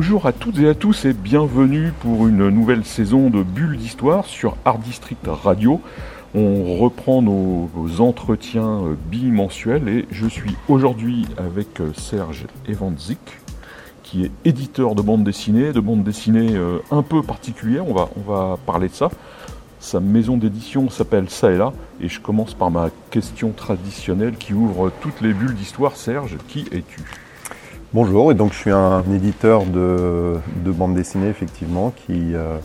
Bonjour à toutes et à tous et bienvenue pour une nouvelle saison de Bulle d'Histoire sur Art District Radio. On reprend nos, entretiens euh, bimensuels et je suis aujourd'hui avec euh, Serge Evandzik qui est éditeur de bande dessinée, de bande dessinée euh, un peu particulière, on va, on va parler de ça. Sa maison d'édition s'appelle Ça et là et je commence par ma question traditionnelle qui ouvre toutes les bulles d'histoire. Serge, qui es-tu? Bonjour, et donc je suis un éditeur de, de bande dessinée effectivement qui, euh,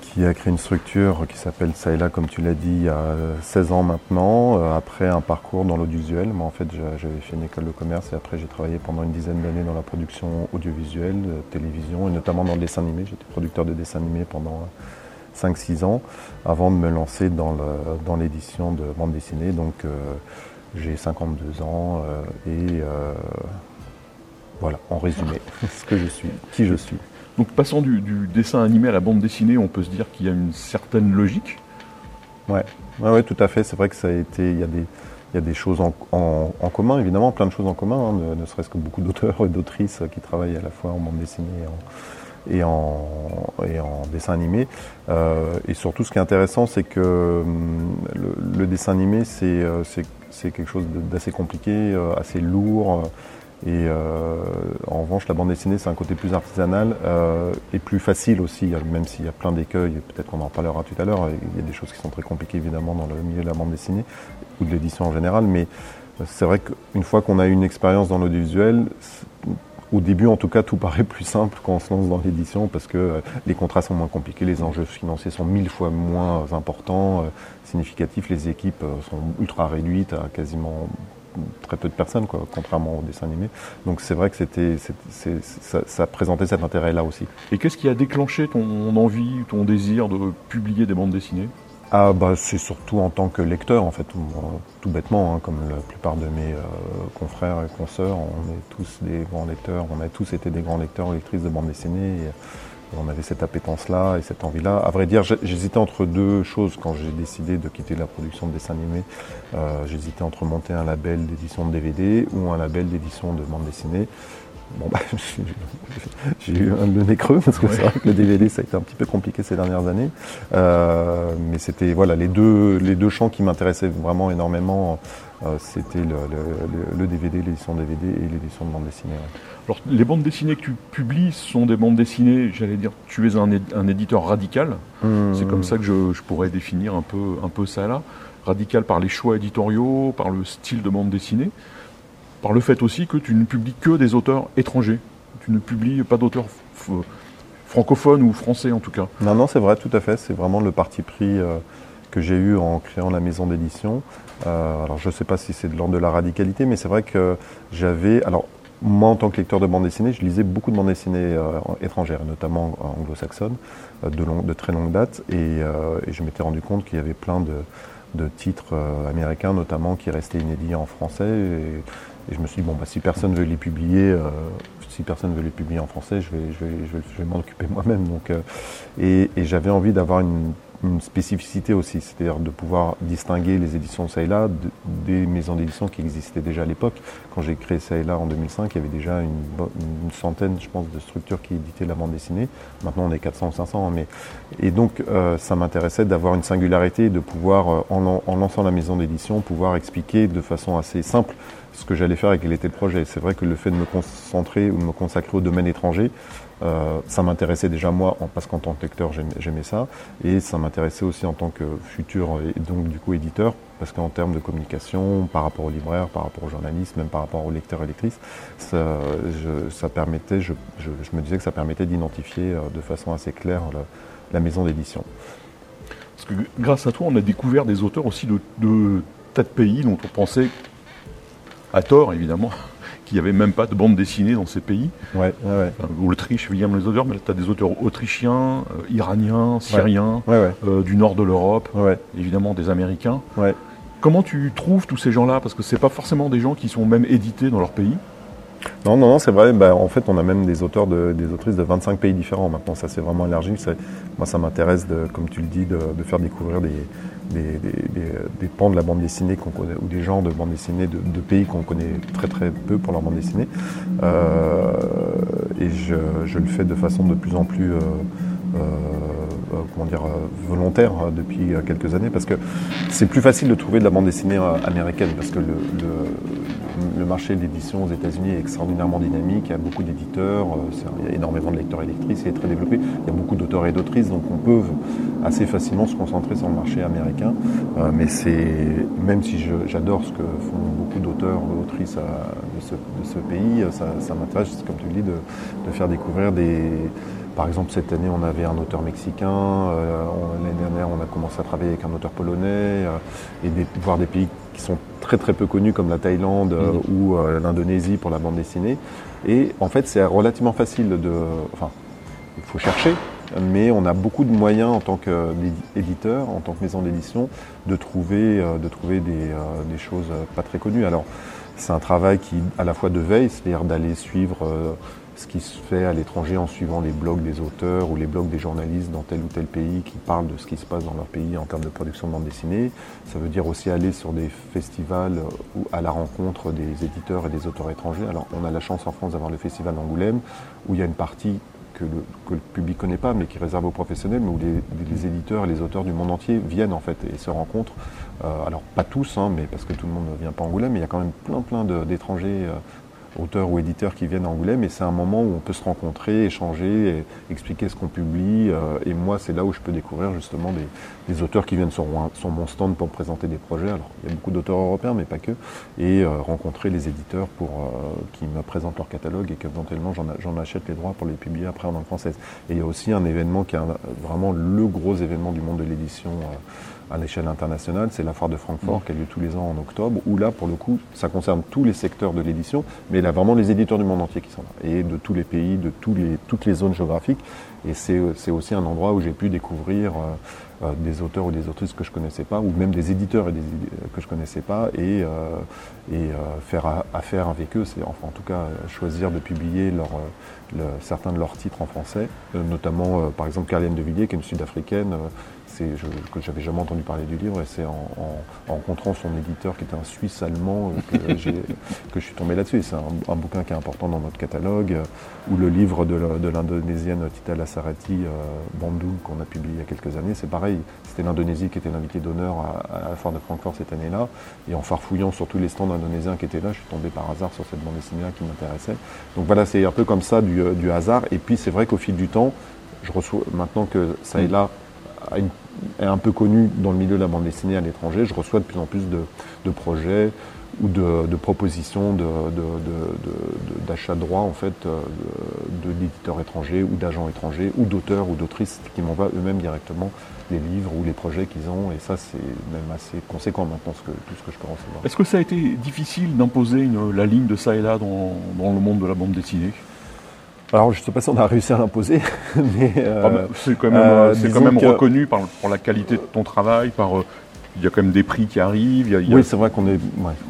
qui a créé une structure qui s'appelle là comme tu l'as dit il y a 16 ans maintenant, euh, après un parcours dans l'audiovisuel. Moi en fait j'a- j'avais fait une école de commerce et après j'ai travaillé pendant une dizaine d'années dans la production audiovisuelle, euh, télévision et notamment dans le dessin animé. J'étais producteur de dessin animé pendant 5-6 ans avant de me lancer dans l'édition de bande dessinée. Donc j'ai 52 ans et voilà, en résumé, ce que je suis, qui je suis. Donc passant du, du dessin animé à la bande dessinée, on peut se dire qu'il y a une certaine logique. Ouais, ouais, ouais, tout à fait. C'est vrai que ça a été, il y a des, il y a des choses en, en- en commun, évidemment, plein de choses en commun, hein, ne, ne serait-ce que beaucoup d'auteurs et d'autrices qui travaillent à la fois en bande dessinée et en, et en, et en dessin animé. Euh, et surtout, ce qui est intéressant, c'est que hum, le, le dessin animé, c'est, euh, quelque chose d'assez compliqué, euh, assez lourd. Et euh, en revanche, la bande dessinée, c'est un côté plus artisanal euh, et plus facile aussi, euh, même s'il y a plein d'écueils, peut-être qu'on en parlera tout à l'heure. Il y a des choses qui sont très compliquées évidemment dans le milieu de la bande dessinée ou de l'édition en général, mais euh, c'est vrai qu'une fois qu'on a une expérience dans l'audiovisuel, au début en tout cas, tout paraît plus simple quand on se lance dans l'édition parce que les contrats sont moins compliqués, les enjeux financiers sont mille fois moins importants, significatifs, les équipes sont ultra réduites à quasiment très peu de personnes, quoi, contrairement au dessin animé. Donc c'est vrai que c'était, ça, ça présentait cet intérêt-là aussi. Et qu'est-ce qui a déclenché ton envie, ton désir de publier des bandes dessinées? Ah bah c'est surtout en tant que lecteur en fait, tout, tout bêtement, hein, comme la plupart de mes euh, confrères et consoeurs, on est tous des grands lecteurs, on a tous été des grands lecteurs ou lectrices de bande dessinée. Et, on avait cette appétence-là et cette envie-là. À vrai dire, j'hésitais entre deux choses quand j'ai décidé de quitter la production de dessin animé. Euh, j'hésitais entre monter un label d'édition de DVD ou un label d'édition de bande dessinée. Bon, bah, j'ai eu un le nez creux parce que c'est vrai que le DVD ça a été un petit peu compliqué ces dernières années. Euh, mais c'était voilà les deux les deux champs qui m'intéressaient vraiment énormément. euh, c'était le, le- le- le DVD, l'édition DVD et l'édition de bande dessinée. ouais. Alors, les bandes dessinées que tu publies sont des bandes dessinées, j'allais dire, tu es un, un éditeur radical. C'est comme ça que je, je pourrais définir un peu, un peu ça là. Radical par les choix éditoriaux, par le style de bande dessinée, par le fait aussi que tu ne publies que des auteurs étrangers. Tu ne publies pas d'auteurs f- francophones ou français en tout cas. Non, non, c'est vrai, tout à fait. C'est vraiment le parti pris euh, que j'ai eu en créant la maison d'édition. Euh, alors, je ne sais pas si c'est de l'ordre de la radicalité, mais c'est vrai que j'avais. Alors, moi, en tant que lecteur de bande dessinée, je lisais beaucoup de bandes dessinées euh, étrangères, notamment anglo-saxonnes, euh, de, très longue date. Et, euh, je m'étais rendu compte qu'il y avait plein de, titres euh, américains, notamment, qui restaient inédits en français. Et je me suis dit, bon, bah, si personne veut les publier, euh, si personne veut les publier en français, je vais, je vais, je vais, m'en occuper moi-même. Donc, euh, et et j'avais envie d'avoir une, une spécificité aussi, c'est-à-dire de pouvoir distinguer les éditions ça et là de- des maisons d'édition qui existaient déjà à l'époque. Quand j'ai créé ça et là en 2005, il y avait déjà une, centaine, je pense, de structures qui éditaient la bande dessinée. Maintenant, on est 400 ou 500. Mais... Et donc, euh, ça m'intéressait d'avoir une singularité, de pouvoir, euh, en lançant la maison d'édition, pouvoir expliquer de façon assez simple ce que j'allais faire et quel était le projet. C'est vrai que le fait de me concentrer ou de me consacrer au domaine étranger, euh, ça m'intéressait déjà moi, parce qu'en tant que lecteur, j'aimais- ça, et ça m'intéressait aussi en tant que futur et donc du coup éditeur, parce qu'en termes de communication, par rapport aux libraires, par rapport aux journalistes, même par rapport aux lecteurs et lectrices, ça, je- permettait, je, me disais que ça permettait d'identifier euh, de façon assez claire la, maison d'édition. Parce que grâce à toi, on a découvert des auteurs aussi de tas de pays dont on pensait, à tort évidemment, qu'il n'y avait même pas de bande dessinée dans ces pays. Ouais, ouais, L'Autriche, William les auteurs, mais tu as des auteurs autrichiens, iraniens, syriens, du nord de l'Europe, évidemment des Américains. Comment tu trouves tous ces gens-là? Parce que ce pas forcément des gens qui sont même édités dans leur pays. Non, non, non, c'est vrai. Bah, en fait, on a même des auteurs, des autrices de 25 pays différents. Maintenant, ça s'est vraiment élargi. Moi, ça m'intéresse, comme tu le dis, de, faire découvrir des, pans de la bande dessinée qu'on connaît, ou des genres de bande dessinée de, pays qu'on connaît très très peu pour leur bande dessinée. Euh, et je, le fais de façon de plus en plus euh, euh, comment dire, volontaire depuis quelques années parce que c'est plus facile de trouver de la bande dessinée américaine parce que le marché de l'édition aux États-Unis est extraordinairement dynamique. Il y a beaucoup d'éditeurs, il y a énormément de lecteurs et lectrices, il est très développé. Il y a beaucoup d'auteurs et d'autrices, donc on peut assez facilement se concentrer sur le marché américain. Euh, mais c'est, même si j'adore ce que font beaucoup d'auteurs et d'autrices de ce, pays, ça, m'intéresse, comme tu le dis, de, faire découvrir des. Par exemple, cette année, on avait un auteur mexicain. Euh, l'année dernière, on a commencé à travailler avec un auteur polonais euh, et de voir des pays qui sont très très peu connus comme la Thaïlande mmh. ou l'Indonésie pour la bande dessinée. Et en fait, c'est relativement facile de. Enfin, il faut chercher, mais on a beaucoup de moyens en tant qu'éditeur, en tant que maison d'édition, de trouver, euh, de trouver euh, des, choses pas très connues. Alors, c'est un travail qui, à la fois de veille, c'est-à-dire d'aller suivre euh, ce qui se fait à l'étranger en suivant les blogs des auteurs ou les blogs des journalistes dans tel ou tel pays qui parlent de ce qui se passe dans leur pays en termes de production de bande dessinée. Ça veut dire aussi aller sur des festivals ou à la rencontre des éditeurs et des auteurs étrangers. Alors, on a la chance en France d'avoir le festival d'Angoulême où il y a une partie que le, public ne connaît pas, mais qui réserve aux professionnels, mais où les, éditeurs et les auteurs du monde entier viennent en fait et se rencontrent. Euh, alors pas tous, hein, mais parce que tout le monde ne vient pas à Angoulême, mais il y a quand même plein plein d'étrangers euh, auteurs ou éditeurs qui viennent à Angoulême et c'est un moment où on peut se rencontrer, échanger, expliquer ce qu'on publie. Euh, et moi, c'est là où je peux découvrir justement des, auteurs qui viennent sur, mon stand pour présenter des projets. Alors, il y a beaucoup d'auteurs européens, mais pas que. Et euh, rencontrer les éditeurs pour euh, qui me présentent leur catalogue et qu'éventuellement j'en achète les droits pour les publier après en langue française. Et il y a aussi un événement qui est vraiment le gros événement du monde de l'édition à l'échelle internationale, c'est la foire de Francfort mmh. qui a lieu tous les ans en octobre, où là, pour le coup, ça concerne tous les secteurs de l'édition, mais il y a vraiment les éditeurs du monde entier qui sont là, et de tous les pays, de tous les, toutes les zones géographiques. Et c'est aussi un endroit où j'ai pu découvrir euh, euh, des auteurs ou des autrices que je ne connaissais pas, ou même des éditeurs et des, que je ne connaissais pas, et, euh, et faire affaire avec eux, c'est enfin en tout cas choisir de publier leur, certains de leurs titres en français, notamment par exemple Carlienne de Villiers, qui est une sud-africaine je, que j'avais jamais entendu parler du livre et c'est en, rencontrant son éditeur qui était un Suisse allemand euh, que, je suis tombé là-dessus. C'est un, bouquin qui est important dans notre catalogue, euh, ou le livre de, l'Indonésienne Tita Lasarati, euh, Bandung, qu'on a publié il y a quelques années. C'est pareil, c'était l'Indonésie qui était l'invité d'honneur à, la foire de Francfort cette année-là. Et en farfouillant sur tous les stands indonésiens qui étaient là, je suis tombé par hasard sur cette bande dessinée-là qui m'intéressait. Donc voilà, c'est un peu comme ça du, hasard. Et puis c'est vrai qu'au fil du temps, je reçois maintenant que ça est là est un peu connu dans le milieu de la bande dessinée à l'étranger, je reçois de plus en plus de, projets ou de, propositions d'achat de, droits en fait euh, d'éditeurs étrangers ou d'agents étrangers ou d'auteurs ou d'autrices qui m'envoient eux-mêmes directement les livres ou les projets qu'ils ont. Et ça c'est même assez conséquent maintenant tout ce que je peux recevoir. Est-ce que ça a été difficile d'imposer la ligne de ça et là dans le monde de la bande dessinée? Alors, je ne sais pas si on a réussi à l'imposer, mais. Euh, ah, c'est quand même, euh, quand même reconnu par, pour la qualité de ton travail, par. Euh, il y a quand même des prix qui arrivent. Oui, c'est vrai qu'on est,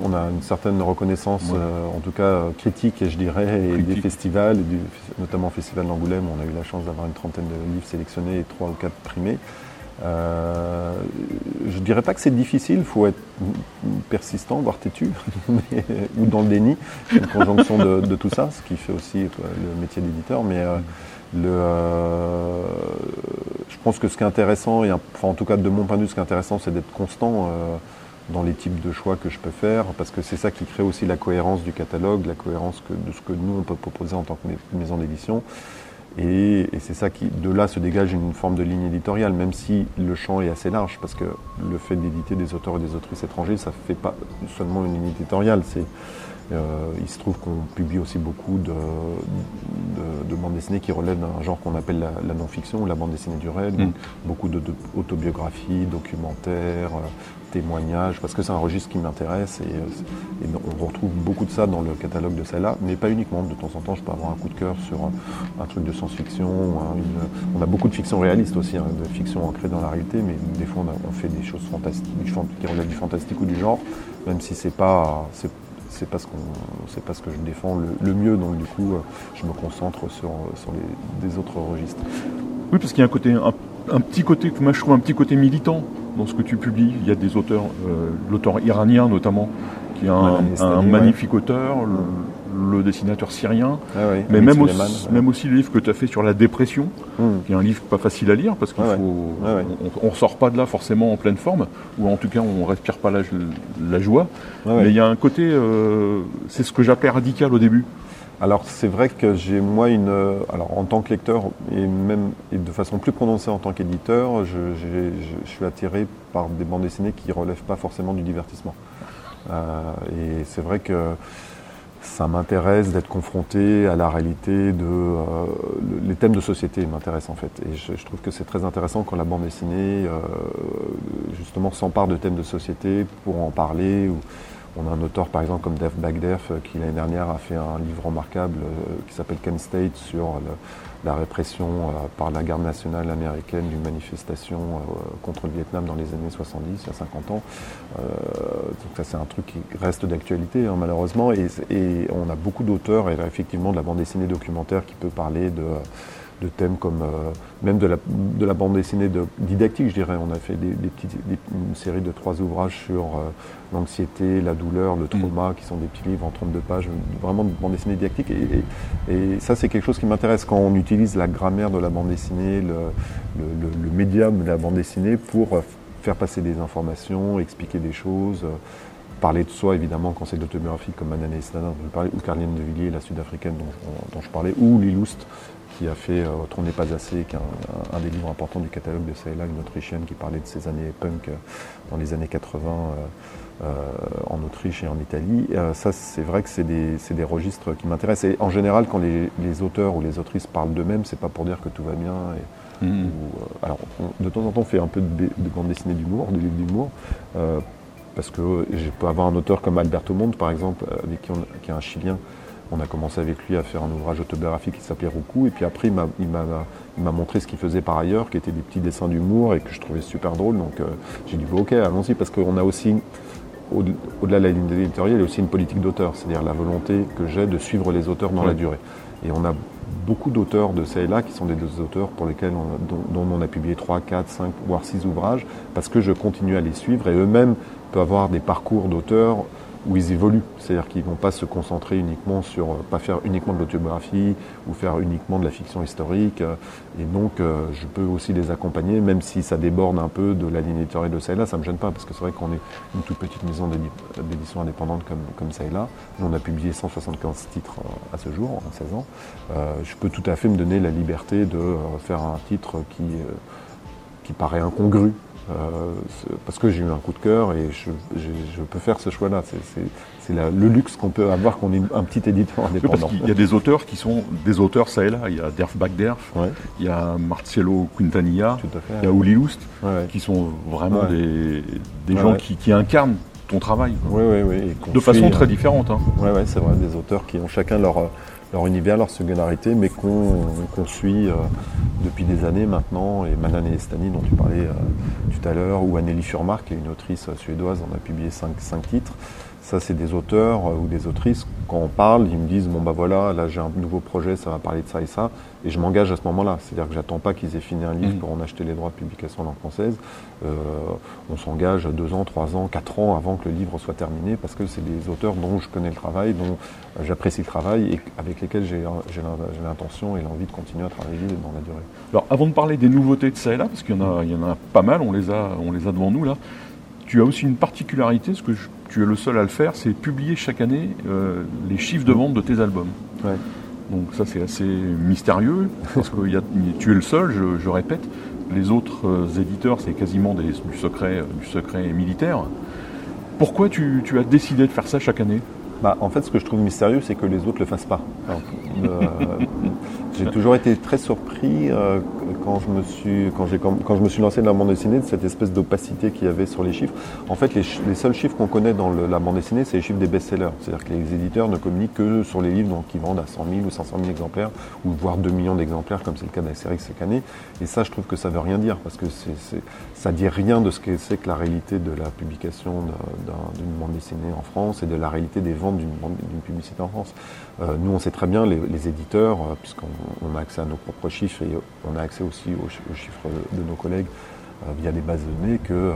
on a une certaine reconnaissance, en tout cas critique, je dirais, et des festivals, notamment au Festival d'Angoulême, on a eu la chance d'avoir une trentaine de livres sélectionnés et trois ou quatre primés. Euh, je dirais pas que c'est difficile, il faut être persistant, voire têtu, ou dans le déni, une conjonction de, tout ça, ce qui fait aussi le métier d'éditeur. Mais euh, le, euh, je pense que ce qui est intéressant, enfin, en tout cas de mon point de vue, ce qui est intéressant, c'est d'être constant euh, dans les types de choix que je peux faire, parce que c'est ça qui crée aussi la cohérence du catalogue, la cohérence de ce que nous on peut proposer en tant que maison d'édition. Et, c'est ça qui, de là, se dégage une forme de ligne éditoriale, même si le champ est assez large, parce que le fait d'éditer des auteurs et des autrices étrangers, ça ne fait pas seulement une ligne éditoriale. C'est il se trouve qu'on publie aussi beaucoup de, de, bandes dessinées qui relèvent d'un genre qu'on appelle la, non-fiction ou la bande dessinée du rêve. Mm. Beaucoup d'autobiographies, documentaires, parce que c'est un registre qui m'intéresse et, on retrouve beaucoup de ça dans le catalogue de celle-là, mais pas uniquement. De temps en temps, je peux avoir un coup de cœur sur un, truc de science-fiction. on a beaucoup de fiction réaliste aussi, hein, de fiction ancrée dans la réalité, mais des fois on, fait des choses fantastiques, qui relèvent du fantastique ou du genre, même si c'est pas c'est pas ce qu'on pas ce que je défends le, mieux donc du coup je me concentre sur, sur les, des autres registres oui parce qu'il y a un côté un, petit côté moi je trouve un petit côté militant dans ce que tu publies. Il y a des auteurs, euh, l'auteur iranien notamment, qui est un, magnifique auteur, le, dessinateur syrien, ah mais même aussi, même aussi le livre que tu as fait sur la dépression, hmm. qui est un livre pas facile à lire parce qu'il ah faut, ah on, ne sort pas de là forcément en pleine forme, ou en tout cas on respire pas la, la joie. mais il y a un côté, euh, c'est ce que j'appelais radical au début. Alors c'est vrai que j'ai moi une, alors en tant que lecteur et même et de façon plus prononcée en tant qu'éditeur, je, suis attiré par des bandes dessinées qui relèvent pas forcément du divertissement. Euh, et c'est vrai que ça m'intéresse d'être confronté à la réalité de euh, les thèmes de société m'intéressent en fait et je, trouve que c'est très intéressant quand la bande dessinée euh, justement s'empare de thèmes de société pour en parler on a un auteur par exemple comme Dave Bagderf euh, qui l'année dernière a fait un livre remarquable euh, qui s'appelle Ken State sur la répression euh, par la garde nationale américaine d'une manifestation contre le Vietnam dans les années 70, il y a 50 ans. donc ça c'est un truc qui reste d'actualité hein, malheureusement et, on a beaucoup d'auteurs et effectivement de la bande dessinée documentaire qui peut parler de de thèmes comme euh, même de la, de la, bande dessinée de, didactique, je dirais. On a fait des, petites, une série de trois ouvrages sur euh, l'anxiété, la douleur, le trauma, mm. qui sont des petits livres en 32 pages, vraiment de bande dessinée didactique. Et, et, ça, c'est quelque chose qui m'intéresse quand on utilise la grammaire de la bande dessinée, le, le, le, médium de la bande dessinée pour faire passer des informations, expliquer des choses parler de soi évidemment quand c'est l'autobiographie comme Manane Esnada dont je parlais, ou Carline de Villiers, la sud-africaine dont, dont, je parlais, ou Liloust qui a fait euh, On n'est pas assez, qui est un, des livres importants du catalogue de Saïla, une Autrichienne qui parlait de ses années punk euh, dans les années 80 euh, en Autriche et en Italie. ça, c'est vrai que c'est des, des, registres qui m'intéressent. Et en général, quand les, auteurs ou les autrices parlent d'eux-mêmes, c'est pas pour dire que tout va bien. Mmh. alors, de temps en temps, on fait un peu de, de bande dessinée d'humour, de livres d'humour parce que je peux avoir un auteur comme Alberto Monte, par exemple, avec qui, qui est un Chilien, on a commencé avec lui à faire un ouvrage autobiographique qui s'appelait Roucou, et puis après il m'a montré ce qu'il faisait par ailleurs, qui étaient des petits dessins d'humour et que je trouvais super drôle. Donc euh, j'ai dit ok, allons-y, parce qu'on a aussi, au-delà de la ligne éditoriale, il y a aussi une politique d'auteur, c'est-à-dire la volonté que j'ai de suivre les auteurs dans la durée. Et on a beaucoup d'auteurs de ça et là qui sont des auteurs pour lesquels dont, on a publié 3, 4, 5, voire 6 ouvrages, parce que je continue à les suivre et eux-mêmes peuvent avoir des parcours d'auteurs où ils évoluent. C'est-à-dire qu'ils ne vont pas se concentrer uniquement sur, euh, pas faire uniquement de l'autobiographie ou faire uniquement de la fiction historique. Euh, et donc, euh, je peux aussi les accompagner, même si ça déborde un peu de la ligne éditoriale de là, ça ne me gêne pas, parce que c'est vrai qu'on est une toute petite maison d'édition indépendante comme, comme là. on a publié 175 titres à ce jour, en 16 ans. je peux tout à fait me donner la liberté de faire un titre qui, qui paraît incongru parce que j'ai eu un coup de cœur et je, peux faire ce choix-là. C'est le luxe qu'on peut avoir qu'on est un petit éditeur indépendant. Il y a des auteurs qui sont des auteurs ça et là. Il y a Derf Bagderf, il y a Marcello Quintanilla, il y a Uli Lust, qui sont vraiment des, gens qui, incarnent ton travail. de façon très différente. Hein. Oui, c'est vrai, des auteurs qui ont chacun leur leur univers, leur singularité, mais qu'on suit euh, depuis des années maintenant. Et Manan et Estani, dont tu parlais euh, tout à l'heure, ou Anneli Furmark, qui est une autrice suédoise, on a publié cinq titres. Ça, c'est des auteurs euh, ou des autrices. Quand on parle, ils me disent bon bah voilà, là j'ai un nouveau projet, ça va parler de ça et ça, et je m'engage à ce moment-là. C'est-à-dire que j'attends pas qu'ils aient fini un livre mmh. pour en acheter les droits de publication en langue française. Euh, on s'engage deux ans, trois ans, quatre ans avant que le livre soit terminé, parce que c'est des auteurs dont je connais le travail, dont j'apprécie le travail et avec lesquels j'ai l'intention et l'envie de continuer à travailler dans la durée. Alors, avant de parler des nouveautés de ça et là, parce qu'il y en a, il y en a pas mal, on les a, on les a devant nous là. Tu as aussi une particularité, ce que tu es le seul à le faire, c'est publier chaque année euh, les chiffres de vente de tes albums. Donc ça c'est assez mystérieux, parce que tu es le seul, je, répète. Les autres euh, éditeurs, c'est quasiment du, secret, du secret militaire. Pourquoi tu, as décidé de faire ça chaque année? Bah, En fait, ce que je trouve mystérieux, c'est que les autres ne le fassent pas. j'ai toujours été très surpris euh, quand, je me suis, quand, quand, je me suis lancé dans la bande dessinée de cette espèce d'opacité qu'il y avait sur les chiffres. En fait, les, seuls chiffres qu'on connaît dans la bande dessinée, c'est les chiffres des best-sellers. C'est-à-dire que les éditeurs ne communiquent que sur les livres donc, qui vendent à 100 000 ou 500 000 exemplaires, ou voire 2 millions d'exemplaires, comme c'est le cas d'Asterix cette année. Et ça, je trouve que ça ne veut rien dire, parce que ça ne dit rien de ce que c'est que la réalité de la publication d'une bande dessinée en France et de la réalité des ventes d'une, publicité en France. Euh, nous, on sait très bien, les, éditeurs, euh, puisqu'on a accès à nos propres chiffres et on a accès aussi aux, chiffres de, nos collègues euh, via des bases de données, que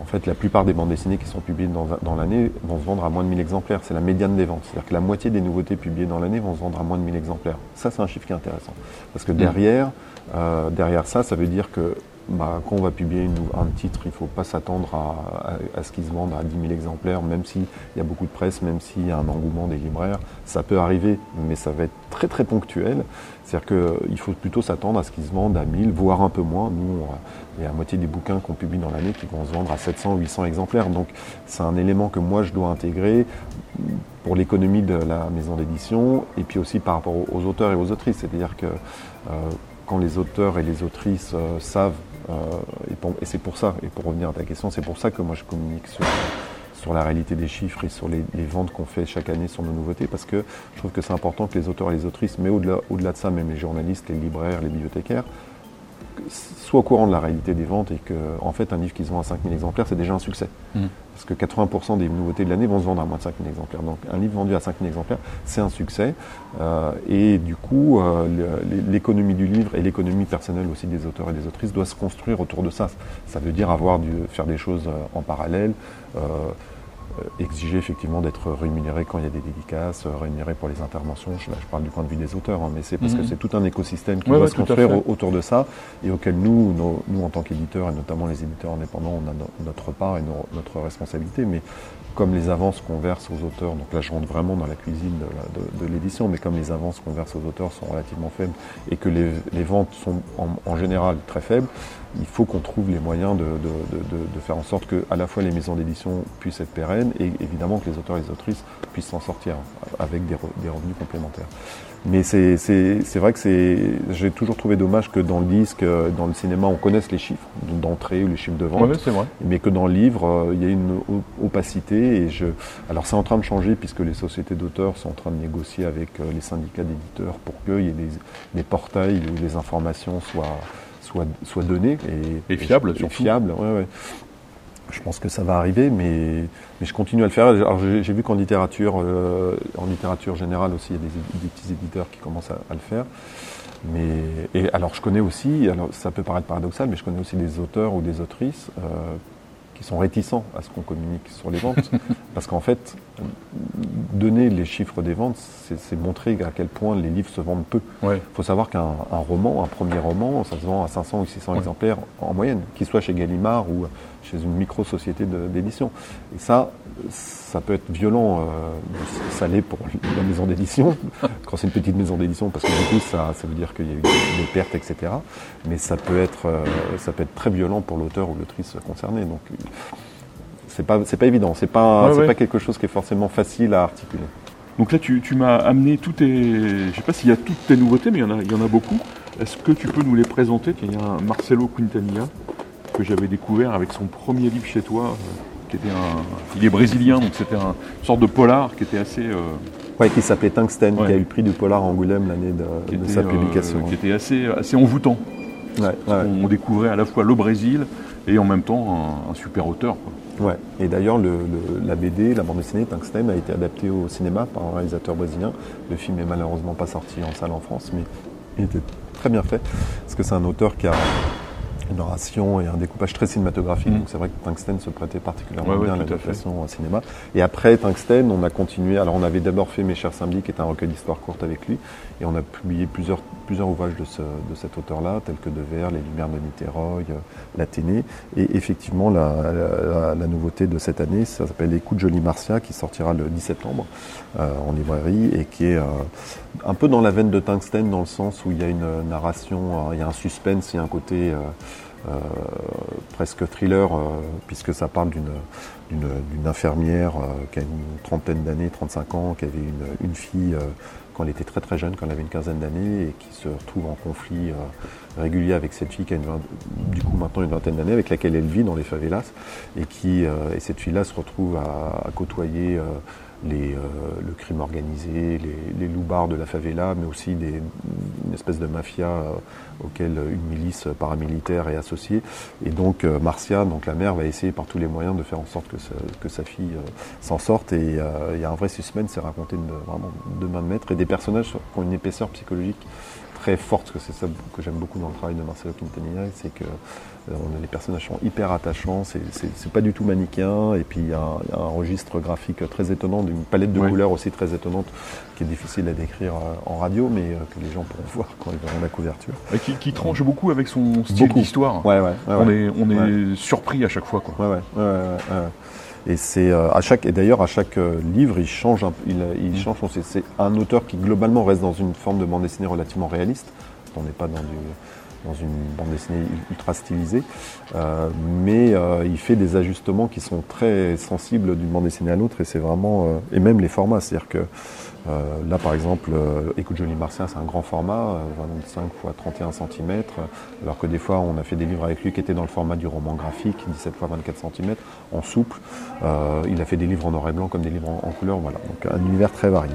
en fait, la plupart des bandes dessinées qui sont publiées dans, l'année vont se vendre à moins de 1000 exemplaires. C'est la médiane des ventes. C'est-à-dire que la moitié des nouveautés publiées dans l'année vont se vendre à moins de 1000 exemplaires. Ça, c'est un chiffre qui est intéressant. Parce que mmh. derrière, derrière ça, ça veut dire que bah, quand on va publier un titre, il ne faut pas s'attendre à, ce qu'il se vende à 10 000 exemplaires, même s'il y a beaucoup de presse, même s'il y a un engouement des libraires. Ça peut arriver, mais ça va être très très ponctuel. C'est-à-dire qu'il faut plutôt s'attendre à ce qu'ils se vendent à 1000, voire un peu moins. Nous, il y a la moitié des bouquins qu'on publie dans l'année qui vont se vendre à 700 800 exemplaires. Donc c'est un élément que moi je dois intégrer pour l'économie de la maison d'édition et puis aussi par rapport aux auteurs et aux autrices. C'est-à-dire que euh, quand les auteurs et les autrices euh, savent euh, et, c'est pour ça, et pour revenir à ta question, c'est pour ça que moi je communique sur, la réalité des chiffres et sur les, ventes qu'on fait chaque année sur nos nouveautés, parce que je trouve que c'est important que les auteurs et les autrices, mais au-delà au -delà de ça, même les journalistes, les libraires, les bibliothécaires, soient au courant de la réalité des ventes et que, en fait, un livre qui se vend à 5000 exemplaires, c'est déjà un succès. Mmh. Parce que 80% des nouveautés de l'année vont se vendre à moins de 5000 exemplaires. Donc, un livre vendu à 5000 exemplaires, c'est un succès. Euh, et du coup, euh, l'économie du livre et l'économie personnelle aussi des auteurs et des autrices doit se construire autour de ça. Ça veut dire avoir dû faire des choses euh, en parallèle. Euh, exiger effectivement d'être rémunéré quand il y a des dédicaces, euh, rémunéré pour les interventions. Je, je parle du point de vue des auteurs, hein, mais c'est parce que mhm. c'est tout un écosystème qui doit se construire autour de ça et auquel nous, nous en tant qu'éditeurs et notamment les éditeurs indépendants, on a notre part et notre responsabilité. Mais comme les avances qu'on verse aux auteurs, donc là je rentre vraiment dans la cuisine de, l'édition, mais comme les avances qu'on verse aux auteurs sont relativement faibles et que les, ventes sont en, général très faibles, il faut qu'on trouve les moyens de, faire en sorte que à la fois les maisons d'édition puissent être pérennes et évidemment que les auteurs et les autrices puissent s'en sortir avec des revenus complémentaires. Mais c'est vrai que j'ai toujours trouvé dommage que dans le disque, euh, dans le cinéma, on connaisse les chiffres d'entrée ou les chiffres de vente. vrai. Mais que dans le livre, euh, il y a une opacité. Et je... Alors c'est en train de changer puisque les sociétés d'auteurs sont en train de négocier avec euh, les syndicats d'éditeurs pour qu'il y ait des, des, portails où les informations soient, soient données. Et, et fiables, et, fiables, ouais, ouais. Je pense que ça va arriver, mais, mais je continue à le faire. Alors j'ai vu qu'en littérature, euh, en littérature générale aussi, il y a des, petits éditeurs qui commencent à, le faire. Mais et alors je connais aussi, alors ça peut paraître paradoxal, mais je connais aussi des auteurs ou des autrices euh, qui sont réticents à ce qu'on communique sur les ventes, parce qu'en fait, donner les chiffres des ventes, c'est montrer à quel point les livres se vendent peu. Il faut savoir qu'un roman, un premier roman, ça se vend à 500 ou 600 exemplaires en moyenne, qu'il soit chez Gallimard ou chez une micro-société d'édition. Et ça, ça peut être violent, euh, ça l'est pour la maison d'édition, quand c'est une petite maison d'édition, parce que du coup, ça, ça veut dire qu'il y a eu des, pertes, etc. Mais ça peut être, euh, ça peut être très violent pour l'auteur ou l'autrice concernée. Donc, c'est pas, c'est pas évident, c'est pas, pas quelque chose qui est forcément facile à articuler. Donc là, tu, tu m'as amené toutes tes. Je sais pas s'il y a toutes tes nouveautés, mais il y en a, il y en a beaucoup. Est-ce que tu peux nous les présenter? Il y a un Marcelo Quintanilla que j'avais découvert avec son premier livre chez toi, euh, qui était un. Il est brésilien, donc c'était une sorte de polar qui était assez. Euh, oui, qui s'appelait Tungsten, qui a eu le prix du polar Angoulême l'année de, sa euh, publication. qui était assez, assez envoûtant. On découvrait à la fois le Brésil et en même temps un, super auteur. Ouais. Et d'ailleurs, la BD, la bande dessinée Tungsten, a été adaptée au cinéma par un réalisateur brésilien. Le film est malheureusement pas sorti en salle en France, mais il était très bien fait. Parce que c'est un auteur qui a une narration et un découpage très cinématographique. Mm. Donc c'est vrai que Tungsten se prêtait particulièrement bien à l'adaptation au cinéma. Et après Tungsten, on a continué. Alors on avait d'abord fait Mes chers samedis, qui est un recueil d'histoires courtes avec lui, et on a publié plusieurs, plusieurs ouvrages de, ce, de cet auteur-là, tels que De Vers, Les Lumières de Niterói, euh, L'Athénée. Et effectivement, la, la, nouveauté de cette année, ça s'appelle de Jolie Marcia, qui sortira le 10 septembre euh, en librairie et qui est euh, un peu dans la veine de Tungsten, dans le sens où il y a une narration, il y a un suspense, il y a un côté presque thriller, puisque ça parle d'une infirmière qui a une trentaine d'années, 35 ans, qui avait une, fille quand elle était très très jeune, quand elle avait une quinzaine d'années, et qui se retrouve en conflit régulier avec cette fille qui a une du coup maintenant une vingtaine d'années, avec laquelle elle vit dans les favelas, et, qui, et cette fille-là se retrouve à côtoyer les, euh, le crime organisé, les, les loupards de la favela, mais aussi des, une espèce de mafia euh, auquel une milice paramilitaire est associée. Et donc euh, Marcia, donc la mère, va essayer par tous les moyens de faire en sorte que sa, que sa fille s'en sorte. Et il y a un vrai suspense, c'est raconté de, vraiment de main de maître, et des personnages qui ont une épaisseur psychologique très forte, que c'est ça que j'aime beaucoup dans le travail de Marcelo Quintanilla, c'est que euh, les personnages sont hyper attachants, c'est pas du tout manichéen, et puis il y, a un registre graphique très étonnant, d'une palette de couleurs aussi très étonnante, qui est difficile à décrire euh, en radio, mais euh, que les gens pourront voir quand ils verront la couverture. Et qui, tranche beaucoup avec son style d'histoire. Ouais, ouais, on est, on est surpris à chaque fois. Quoi. Et c'est à chaque et d'ailleurs à chaque livre il change il, il mm. change c'est un auteur qui globalement reste dans une forme de bande dessinée relativement réaliste. On n'est pas dans du dans une bande dessinée ultra stylisée, euh, mais euh, il fait des ajustements qui sont très sensibles d'une bande dessinée à l'autre, et c'est vraiment, euh, et même les formats, c'est-à-dire que là par exemple, Écoute Jolie Martien, c'est un grand format, 25 x 31 cm, alors que des fois on a fait des livres avec lui qui étaient dans le format du roman graphique, 17 x 24 cm, en souple. il a fait des livres en noir et blanc comme des livres en, couleur, voilà, donc un univers très varié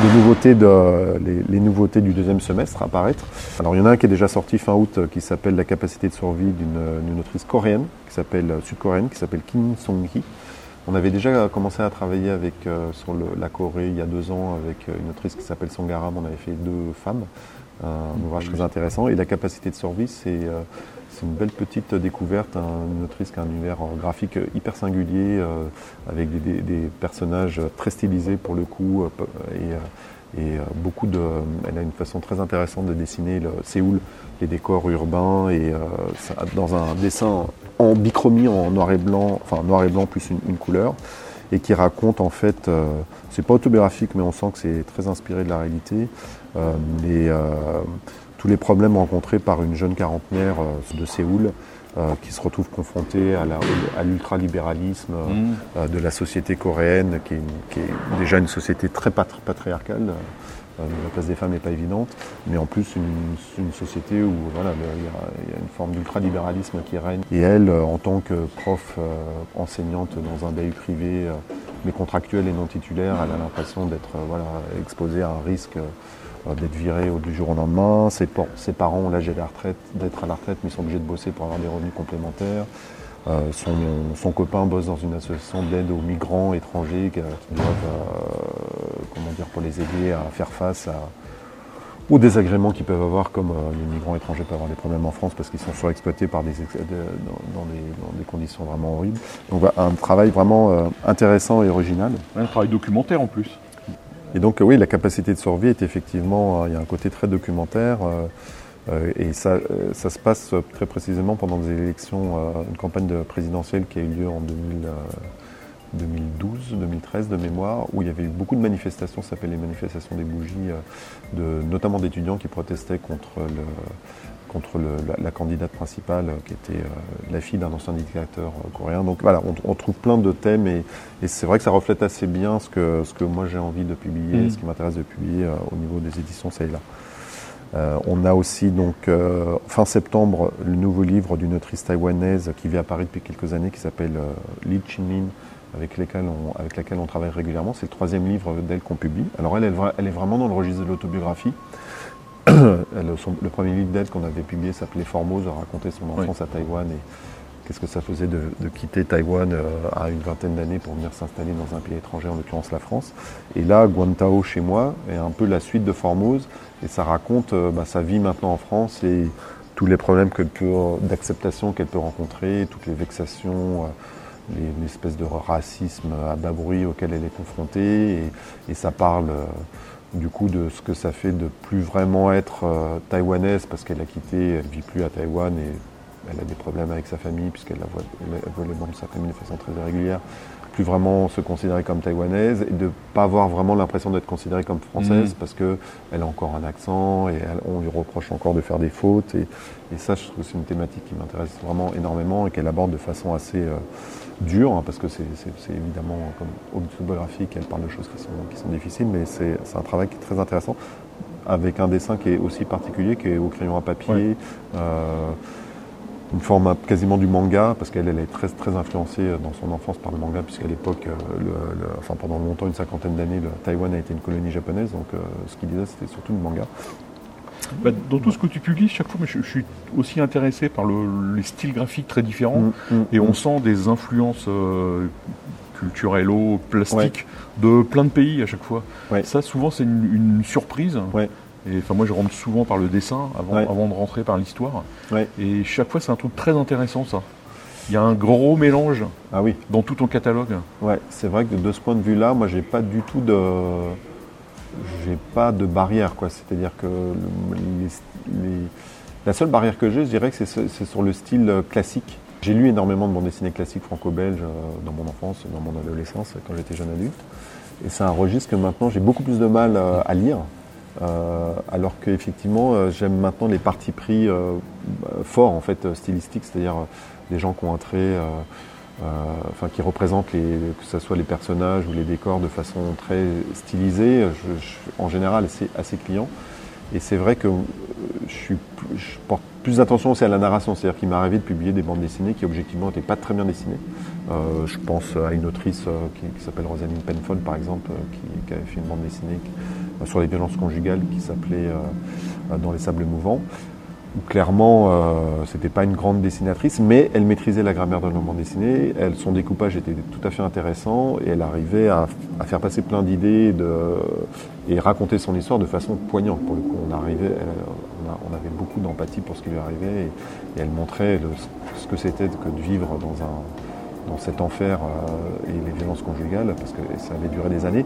les nouveautés, du deuxième semestre apparaître. Alors il y en a un qui est déjà sorti fin août euh, qui s'appelle La capacité de survie d'une autrice coréenne, qui s'appelle euh, sud-coréenne, qui s'appelle Kim Song-hee. On avait déjà commencé à travailler avec, euh, sur la Corée il y a deux ans avec une autrice qui s'appelle Songaram. On avait fait deux femmes, un ouvrage très intéressant. Et la capacité de survie, c'est c'est une belle petite découverte, une autrice qui a un univers graphique hyper singulier, euh, avec des, personnages très stylisés pour le coup, euh, et, euh, beaucoup de. Elle a une façon très intéressante de dessiner le Séoul, les décors urbains, et dans un dessin en bichromie, en noir et blanc, enfin noir et blanc plus une, couleur, et qui raconte en fait, c'est pas autobiographique, mais on sent que c'est très inspiré de la réalité. mais tous les problèmes rencontrés par une jeune quarantenaire euh, de Séoul euh, qui se retrouve confrontée à l'ultralibéralisme mmh. euh, de la société coréenne, qui est, déjà une société très patriarcale. La place des femmes n'est pas évidente, mais en plus une, société où il y, a une forme d'ultralibéralisme qui règne. Et elle, en tant que prof enseignante dans un BU privé, mais contractuel et non titulaire, elle a l'impression d'être exposée à un risque euh, d'être viré du jour au lendemain. Ses, ses parents ont l'âge d'être à la retraite, mais ils sont obligés de bosser pour avoir des revenus complémentaires. Euh, son, copain bosse dans une association d'aide aux migrants étrangers qui, doivent, euh, comment dire, pour les aider à faire face aux désagréments qu'ils peuvent avoir, comme les migrants étrangers peuvent avoir des problèmes en France parce qu'ils sont surexploités par des, dans, des, conditions vraiment horribles. Donc un travail vraiment intéressant et original. Un travail documentaire en plus. Et donc oui, la capacité de survie est effectivement, euh, il y a un côté très documentaire. Euh, euh, et ça, ça, se passe très précisément pendant des élections, une campagne de présidentielle qui a eu lieu en 2012, 2013 de mémoire, où il y avait eu beaucoup de manifestations, ça s'appelle les manifestations des bougies, de, notamment d'étudiants qui protestaient contre le, contre la, candidate principale euh, qui était euh, la fille d'un ancien dictateur euh, coréen. Donc voilà, on, trouve plein de thèmes et, c'est vrai que ça reflète assez bien ce que, ce que moi j'ai envie de publier, mm. ce qui m'intéresse de publier au niveau des éditions c'est là. On a aussi donc fin septembre le nouveau livre d'une autrice taïwanaise qui vit à Paris depuis quelques années qui s'appelle Li Chinmin avec, on, avec laquelle on travaille régulièrement. C'est le troisième livre d'elle qu'on publie. Alors elle, elle, est vraiment dans le registre de l'autobiographie. le premier livre d'elle qu'on avait publié s'appelait Formose, raconter son enfance à Taïwan et qu'est-ce que ça faisait de, quitter Taïwan euh, à une vingtaine d'années pour venir s'installer dans un pays étranger, en l'occurrence la France. Et là, Guantao chez moi est un peu la suite de Formose et ça raconte euh, bah, sa vie maintenant en France et tous les problèmes d'acceptation qu'elle peut rencontrer, toutes les vexations, euh, les, espèces de racisme à bas bruit auquel elle est confrontée et, ça parle du coup de ce que ça fait de plus vraiment être euh, taïwanaise parce qu'elle a quitté, elle vit plus à Taïwan et elle a des problèmes avec sa famille puisqu'elle voit, voit les membres de sa famille de façon très irrégulière, plus vraiment se considérer comme taïwanaise et de ne pas avoir vraiment l'impression d'être considérée comme française Mhm. parce qu'elle a encore un accent et elle- on lui reproche encore de faire des fautes. Et, et ça, je trouve que c'est une thématique qui m'intéresse vraiment énormément et qu'elle aborde de façon assez euh, dure hein, parce que c'est évidemment comme autobiographique, elle parle de choses qui sont, qui sont difficiles, mais c'est c'est un travail qui est très intéressant avec un dessin qui est aussi particulier, qui est au crayon à papier. Ouais. euh, une forme quasiment du manga, parce qu'elle elle est très, très influencée euh, dans son enfance par le manga, puisqu'à l'époque, euh, enfin pendant longtemps, une cinquantaine d'années, le Taïwan a été une colonie japonaise, donc euh, ce qu'il disait c'était surtout le manga. Bah, dans tout ce que tu publies, chaque fois, je, je suis aussi intéressé par le- les styles graphiques très différents. Mm, mm, Et on mm. sent des influences euh, culturello, plastiques de plein de pays à chaque fois. Ouais. Ça, souvent, c'est une, une surprise. Ouais. Et enfin, moi, je rentre souvent par le dessin avant, Ouais. avant de rentrer par l'histoire. Ouais. Et chaque fois, c'est un truc très intéressant, ça. Il y a un gros mélange Ah oui, dans tout ton catalogue. ouais, c'est vrai que de ce point de vue-là, moi, j'ai pas du tout de, j'ai pas de barrière, quoi. C'est-à-dire que le- les- les- la seule barrière que j'ai, je dirais que c'est ce- c'est sur le style euh, classique. J'ai lu énormément de bandes dessinées classiques franco-belges euh, dans mon enfance, dans mon adolescence, quand j'étais jeune adulte. Et c'est un registre que maintenant j'ai beaucoup plus de mal euh, à lire. Euh, alors qu'effectivement, euh, j'aime maintenant les partis pris euh, forts, en fait, stylistiques, c'est-à-dire des gens qui ont un trait, enfin, qui représentent les, que ce soit les personnages ou les décors de façon très stylisée. Je- en général, c'est assez client. Et c'est vrai que je, porte plus attention aussi à la narration, c'est-à-dire qu'il m'est arrivé de publier des bandes dessinées qui objectivement n'étaient pas très bien dessinées. Je pense à une autrice qui, s'appelle Rosaline Penfold par exemple, qui, avait fait une bande dessinée sur les violences conjugales qui s'appelait euh, euh, Dans les sables mouvants. Clairement, euh, c'était pas une grande dessinatrice, mais elle maîtrisait la grammaire de dessinée. Elle, son découpage était tout à fait intéressant et elle arrivait à, faire passer plein d'idées et raconter son histoire de façon poignante. Pour le coup, on arrivait, on, avait beaucoup d'empathie pour ce qui lui arrivait et, elle montrait ce que c'était que de vivre dans un dans cet enfer euh, et les violences conjugales, parce que ça avait duré des années.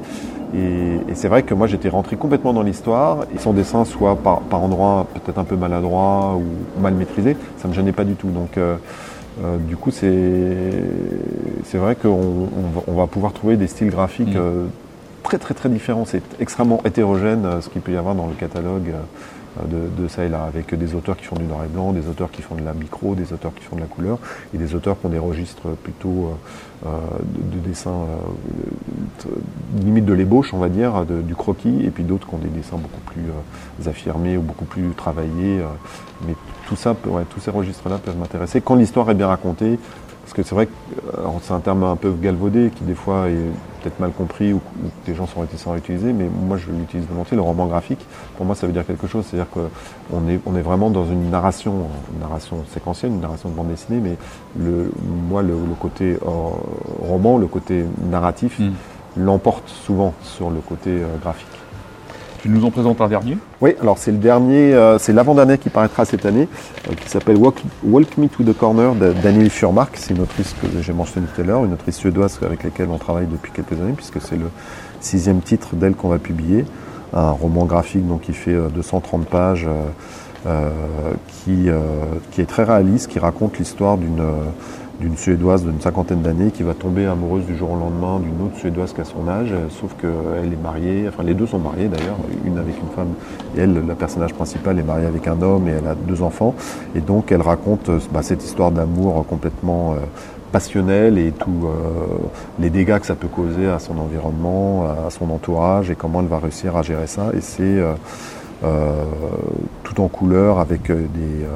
Et, et c'est vrai que moi j'étais rentré complètement dans l'histoire, et son dessin soit par, par endroits peut-être un peu maladroit ou mal maîtrisé, ça ne me gênait pas du tout. Donc euh, euh, du coup c'est c'est vrai qu'on on va, pouvoir trouver des styles graphiques Mm. Très très très différents. C'est extrêmement hétérogène euh, ce qu'il peut y avoir dans le catalogue. euh, de, ça et là, avec des auteurs qui font du noir et blanc, des auteurs qui font de la micro, des auteurs qui font de la couleur, et des auteurs qui ont des registres plutôt euh, de, de dessins limite de l'ébauche, on va dire, du croquis, et puis d'autres qui ont des dessins beaucoup plus affirmés ou beaucoup plus travaillés. mais tout ça, tous ces registres-là peuvent m'intéresser quand l'histoire est bien racontée. Parce que c'est vrai que euh, c'est un terme un peu galvaudé qui des fois est peut-être mal compris ou, ou que des gens sont réticents à utiliser, mais moi je l'utilise volontiers, le roman graphique. Pour moi ça veut dire quelque chose, c'est-à-dire qu'on est, on est vraiment dans une narration, une narration séquentielle, une narration de bande dessinée, mais le, moi le, le côté euh, roman, le côté narratif, Mm. l'emporte souvent sur le côté euh, graphique. Tu nous en présentes un dernier Oui, alors c'est le dernier, euh, c'est l'avant-dernier qui paraîtra cette année, euh, qui s'appelle Walk, Me to the Corner de Daniel Furmark. C'est une autrice que j'ai mentionnée tout à l'heure, une autrice suédoise avec laquelle on travaille depuis quelques années, puisque c'est le sixième titre d'elle qu'on va publier. Un roman graphique donc, qui fait euh, 230 pages, euh, euh, qui, est très réaliste, qui raconte l'histoire d'une d'une Suédoise d'une cinquantaine d'années qui va tomber amoureuse du jour au lendemain d'une autre Suédoise qu'à son âge, euh, sauf qu'elle est mariée, enfin les deux sont mariés d'ailleurs, une avec une femme, et elle, la personnage principal, est mariée avec un homme et elle a deux enfants. Et donc elle raconte euh, bah, cette histoire d'amour complètement euh, passionnel et tous les dégâts que ça peut causer à son environnement, à son entourage et comment elle va réussir à gérer ça. Et c'est euh, euh, tout en couleur avec euh, des...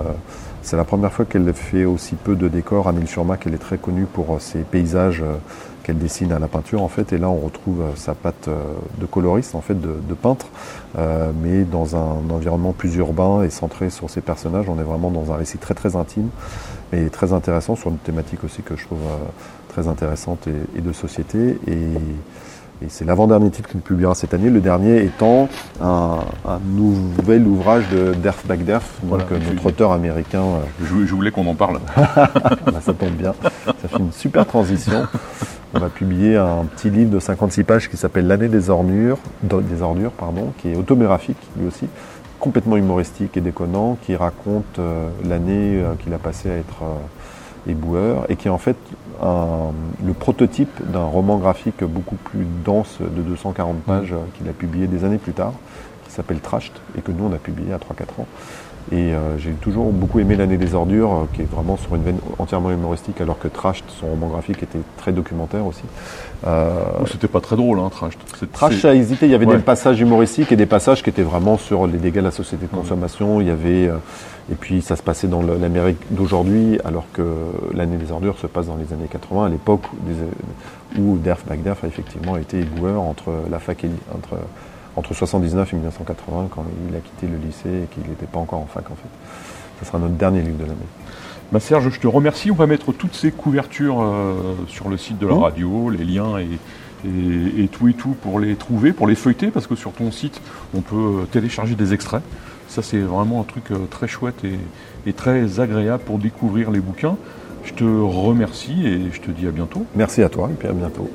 c'est la première fois qu'elle fait aussi peu de décors. Anil Furmak, elle est très connue pour euh, ses paysages euh, qu'elle dessine à la peinture en fait. Et là, on retrouve euh, sa patte de coloriste en fait, de, peintre, euh, mais dans un environnement plus urbain et centré sur ses personnages. On est vraiment dans un récit très très intime et très intéressant sur une thématique aussi que je trouve très intéressante et, et de société. Et, et c'est l'avant-dernier titre qu'il publiera cette année, le dernier étant un, un nouvel ouvrage de Derf Bagderf, donc Voilà, euh, tu- notre auteur américain. euh, je, je voulais qu'on en parle. bah, ça tombe bien, ça fait une super transition. On va publier un petit livre de 56 pages qui s'appelle L'année des ordures, des ordures pardon, qui est autobiographique lui aussi, complètement humoristique et déconnant qui raconte l'année qu'il a passé à être éboueur et qui est en fait le prototype d'un roman graphique beaucoup plus dense de 240 pages qu'il a publié des années plus tard, qui s'appelle Trashed et que nous on a publié à 3-4 ans. Et euh, j'ai toujours beaucoup aimé L'année des ordures, euh, qui est vraiment sur une veine entièrement humoristique, alors que Trashed, son roman graphique, était très documentaire aussi. Euh, C'était pas très drôle, hein, Trashed. Trashed a hésité, il y avait des passages humoristiques et des passages qui étaient vraiment sur les dégâts de la société de consommation. Il y avait, et puis ça se passait dans l'Amérique d'aujourd'hui, alors que L'année des ordures se passe dans les années 80, à l'époque où Derf Bagderf a effectivement été éboueur entre la fac et entre entre 79 et 1980 quand il a quitté le lycée et qu'il n'était pas encore en fac en fait. Ce sera notre dernier livre de l'année. Bah Serge, je te remercie. On va mettre toutes ces couvertures euh, sur le site de la mmh. radio, les liens et, tout et tout pour les trouver, pour les feuilleter, parce que sur ton site, on peut euh, télécharger des extraits. Ça, c'est vraiment un truc euh, très chouette et, et, très agréable pour découvrir les bouquins. Je te remercie et je te dis à bientôt. Merci à toi et puis à bientôt.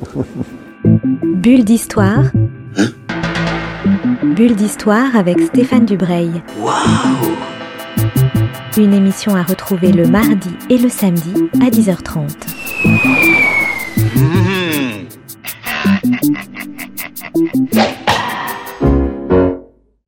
Bulle d'histoire. Bulle d'histoire avec Stéphane Dubreuil. Une émission à retrouver le mardi et le samedi à 10h30.